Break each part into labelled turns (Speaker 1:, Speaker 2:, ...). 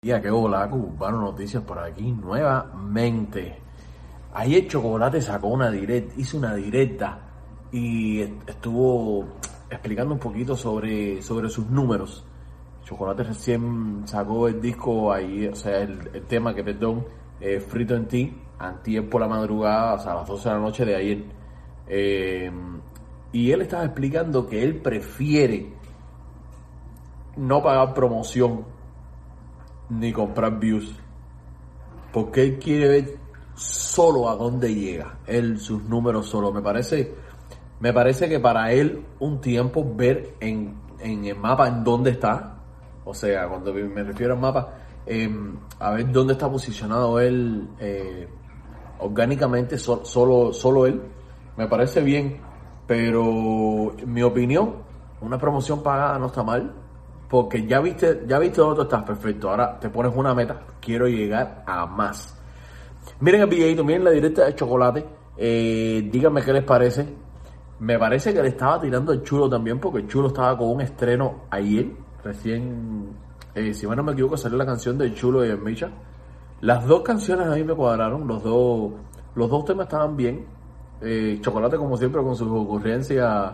Speaker 1: Día que hola, Cubano Noticias por aquí nuevamente. Ayer Chocolate sacó una directa, hizo una directa y estuvo explicando un poquito sobre, sobre sus números. Chocolate recién sacó el disco ahí, o sea, el, tema que, perdón, eh, Frito en Ti, antier por la madrugada, o sea, a las 12 de la noche de ayer. Eh, y él estaba explicando que él prefiere no pagar promoción ni comprar views. Porque él quiere ver solo a dónde llega. Él, sus números solo. Me parece, me parece que para él un tiempo ver en, el mapa en dónde está. O sea, cuando me refiero al mapa, em, a ver dónde está posicionado él eh, orgánicamente, solo, solo él. Me parece bien. Pero en mi opinión, una promoción pagada no está mal porque ya viste, ya viste dónde estás, perfecto. Ahora te pones una meta, quiero llegar a más. Miren el videito, miren la directa de chocolate. Eh, díganme qué les parece. Me parece que le estaba tirando el chulo también, porque el chulo estaba con un estreno ayer. Recién, eh, si no me equivoco, salió la canción del chulo y el Micha. Las dos canciones a mí me cuadraron, los dos, los dos temas estaban bien. Eh, chocolate, como siempre, con sus ocurrencias.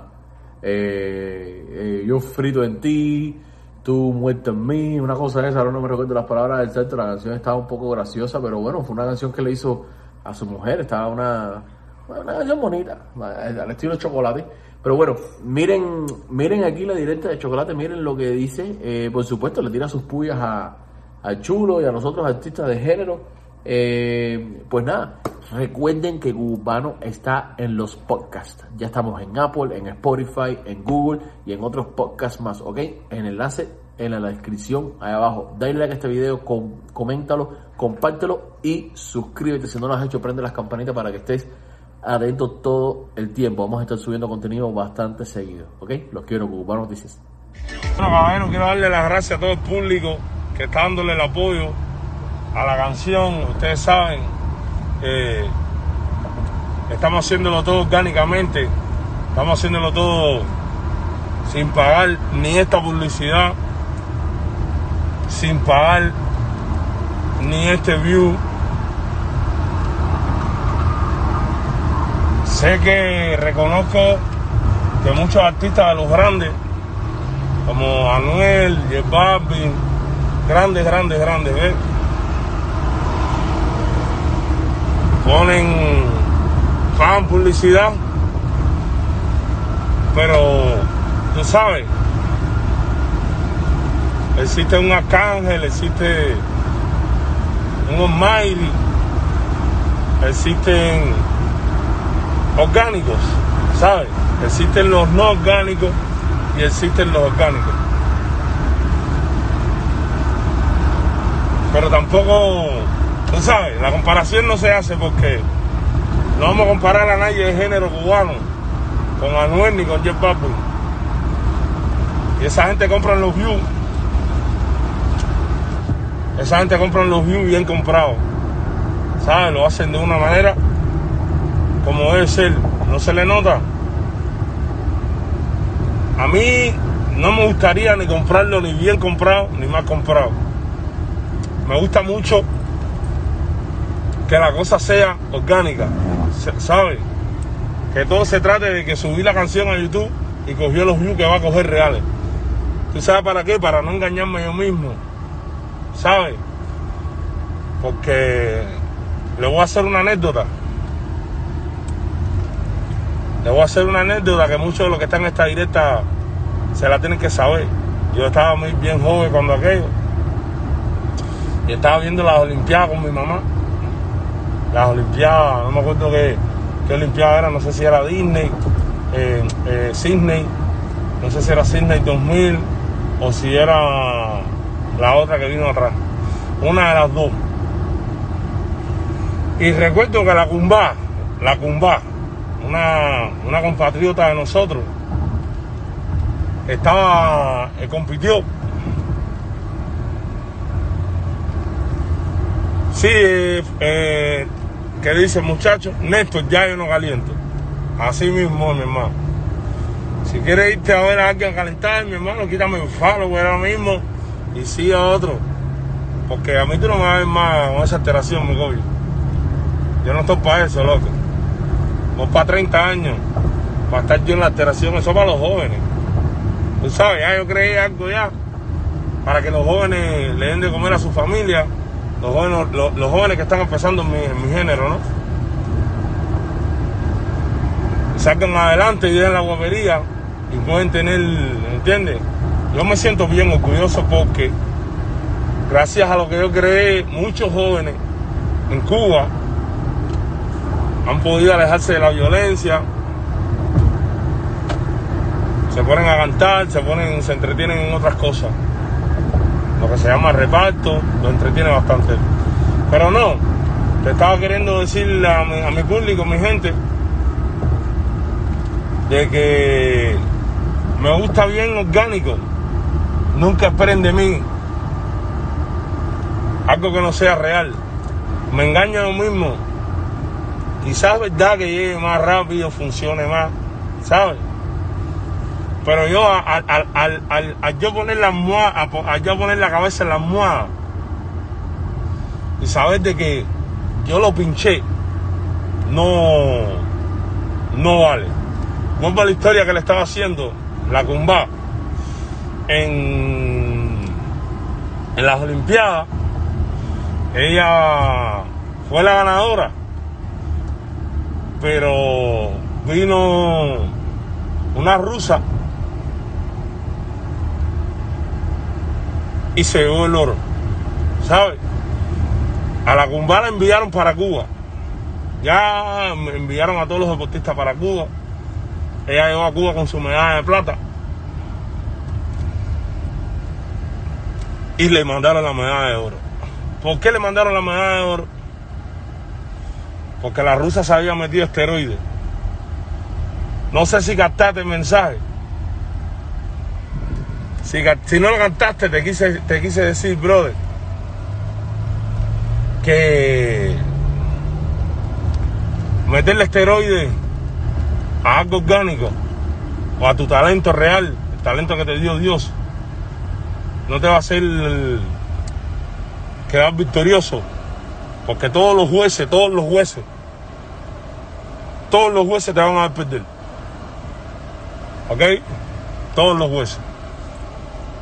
Speaker 1: yo frito en ti, tú muerto en mí, una cosa de esa, ahora no me recuerdo las palabras del la canción estaba un poco graciosa, pero bueno, fue una canción que le hizo a su mujer, estaba una, una canción bonita, al estilo chocolate. Pero bueno, miren, miren aquí la directa de chocolate, miren lo que dice, eh, por supuesto le tira sus puyas a, a Chulo y a nosotros artistas de género. Eh, pues nada, recuerden que Cubano está en los podcasts. Ya estamos en Apple, en Spotify, en Google y en otros podcasts más, ¿ok? En enlace en la descripción ahí abajo. Dale like a este video, coméntalo, compártelo y suscríbete. Si no lo has hecho, prende las campanitas para que estés atento todo el tiempo. Vamos a estar subiendo contenido bastante seguido, ¿ok? Los quiero, Cubano Noticias.
Speaker 2: Bueno, caballero, quiero darle las gracias a todo el público que está dándole el apoyo a la canción. Ustedes saben, eh, estamos haciéndolo todo orgánicamente, estamos haciéndolo todo sin pagar ni esta publicidad, sin pagar ni este view. Sé que reconozco que muchos artistas de los grandes, como Anuel, J Balvin, grandes, grandes, grandes, ¿ves? Ponen fan publicidad, pero tú sabes, existe un arcángel, existe un almighty, existen orgánicos, ¿sabes? Existen los no orgánicos y existen los orgánicos. Pero tampoco Tú sabes, la comparación no se hace porque no vamos a comparar a nadie de género cubano con Anuel ni con Jeff Babu. Y esa gente compra los views. Esa gente compra los views bien comprados. ¿Sabes? Lo hacen de una manera como debe ser. No se le nota. A mí no me gustaría ni comprarlo ni bien comprado ni mal comprado. Me gusta mucho que la cosa sea orgánica, ¿sabes? Que todo se trate de que subí la canción a YouTube y cogió los views que va a coger reales. ¿Tú sabes para qué? Para no engañarme yo mismo, ¿sabes? Porque le voy a hacer una anécdota. Le voy a hacer una anécdota que muchos de los que están en esta directa se la tienen que saber. Yo estaba muy bien joven cuando aquello. Y estaba viendo las Olimpiadas con mi mamá las Olimpiadas, no me acuerdo qué, qué Olimpiada era, no sé si era Disney, eh, eh, Sydney, no sé si era Sydney 2000 o si era la otra que vino atrás, una de las dos. Y recuerdo que la Cumba, la Cumba, una, una compatriota de nosotros, estaba, eh, compitió. Sí, eh, que dice, muchacho, Néstor, ya yo no caliento. Así mismo, mi hermano. Si quieres irte a ver a alguien a calentar, mi hermano, quítame el follow ahora mismo y sigue a otro. Porque a mí tú no me vas a ver más con esa alteración, mi gobierno. Yo no estoy para eso, loco. No para 30 años. Para estar yo en la alteración, eso para los jóvenes. Tú sabes, ya yo creí algo ya. Para que los jóvenes le den de comer a su familia. Los jóvenes, los, los jóvenes que están empezando en mi, mi género, ¿no? Salgan adelante y den la guapería y pueden tener, ¿entiendes? Yo me siento bien orgulloso porque gracias a lo que yo creé, muchos jóvenes en Cuba han podido alejarse de la violencia, se ponen a cantar, se ponen, se entretienen en otras cosas. Lo que se llama reparto, lo entretiene bastante. Pero no, te estaba queriendo decir a mi, a mi público, gente, de que me gusta bien orgánico. Nunca esperen de mí algo que no sea real. Me engaño a mí mismo. Quizás es verdad que llegue más rápido, funcione más, ¿sabes? Pero yo, al, al, al, al, yo poner la almohada, al yo poner la cabeza en la almohada y saber de que yo lo pinché, no, no vale. Vuelvo a la historia que le estaba haciendo la Cumba en, en las Olimpiadas. Ella fue la ganadora, pero vino una rusa y se llevó el oro, ¿sabes? A la Cumba la enviaron para Cuba. Ya enviaron a todos los deportistas para Cuba. Ella llegó a Cuba con su medalla de plata. Y le mandaron la medalla de oro. ¿Por qué le mandaron la medalla de oro? Porque la rusa se había metido esteroides. No sé si captaste el mensaje. Si, no lo cantaste, te quise, te quise decir, brother, que meterle esteroides a algo orgánico o a tu talento real, el talento que te dio Dios, no te va a hacer quedar victorioso. Porque todos los jueces, todos los jueces, todos los jueces te van a perder. ¿Ok? Todos los jueces.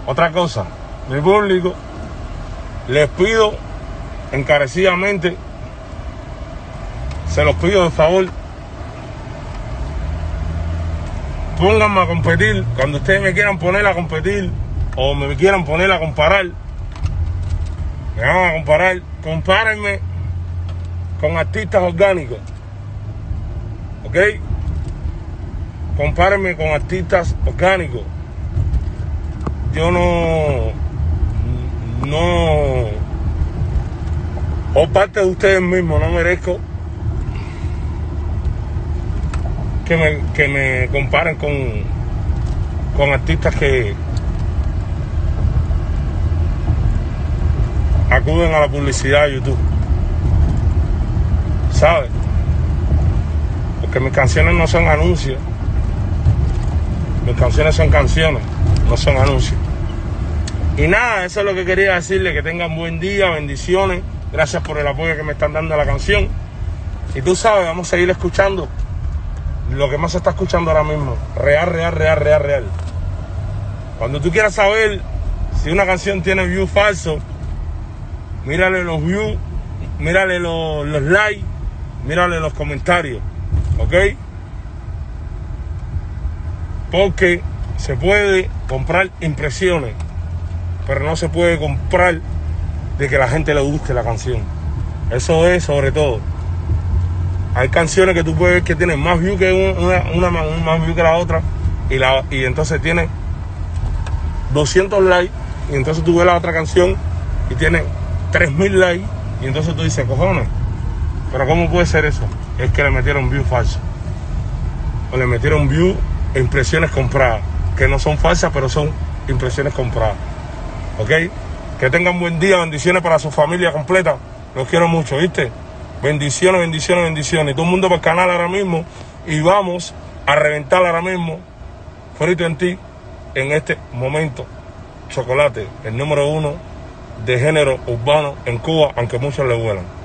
Speaker 2: Otra cosa, mi público, les pido encarecidamente, se los pido de favor, pónganme a competir, cuando ustedes me quieran poner a competir o me quieran poner a comparar, me van a comparar, compárenme con artistas orgánicos, ¿ok? Compárenme con artistas orgánicos. Yo no, no, o parte de ustedes mismos, no merezco que me, que me comparen con, con artistas que acuden a la publicidad de YouTube. ¿Sabes? Porque mis canciones no son anuncios. Mis canciones son canciones, no son anuncios. Y nada, eso es lo que quería decirle, que tengan buen día, bendiciones. Gracias por el apoyo que me están dando a la canción. Y tú sabes, vamos a seguir escuchando lo que más se está escuchando ahora mismo. Real, real, real, real, real. Cuando tú quieras saber si una canción tiene view falso, mírale los views, mírale los, los likes, mírale los comentarios. ¿Ok? Porque se puede comprar impresiones, pero no se puede comprar de que la gente le guste la canción. Eso es sobre todo. Hay canciones que tú puedes ver que tienen más views que una, una, más view que la otra y, la, y entonces tiene 200 likes y entonces tú ves la otra canción y tiene 3000 likes y entonces tú dices, cojones, pero ¿cómo puede ser eso? Es que le metieron view falso. O le metieron view e impresiones compradas, que no son falsas, pero son impresiones compradas. ¿Ok? Que tengan buen día, bendiciones para su familia completa. Los quiero mucho, ¿viste? Bendiciones, bendiciones, bendiciones. Todo el mundo para el canal ahora mismo. Y vamos a reventar ahora mismo, frito en ti, en este momento. Chocolate, el número uno de género urbano en Cuba, aunque muchos le vuelan.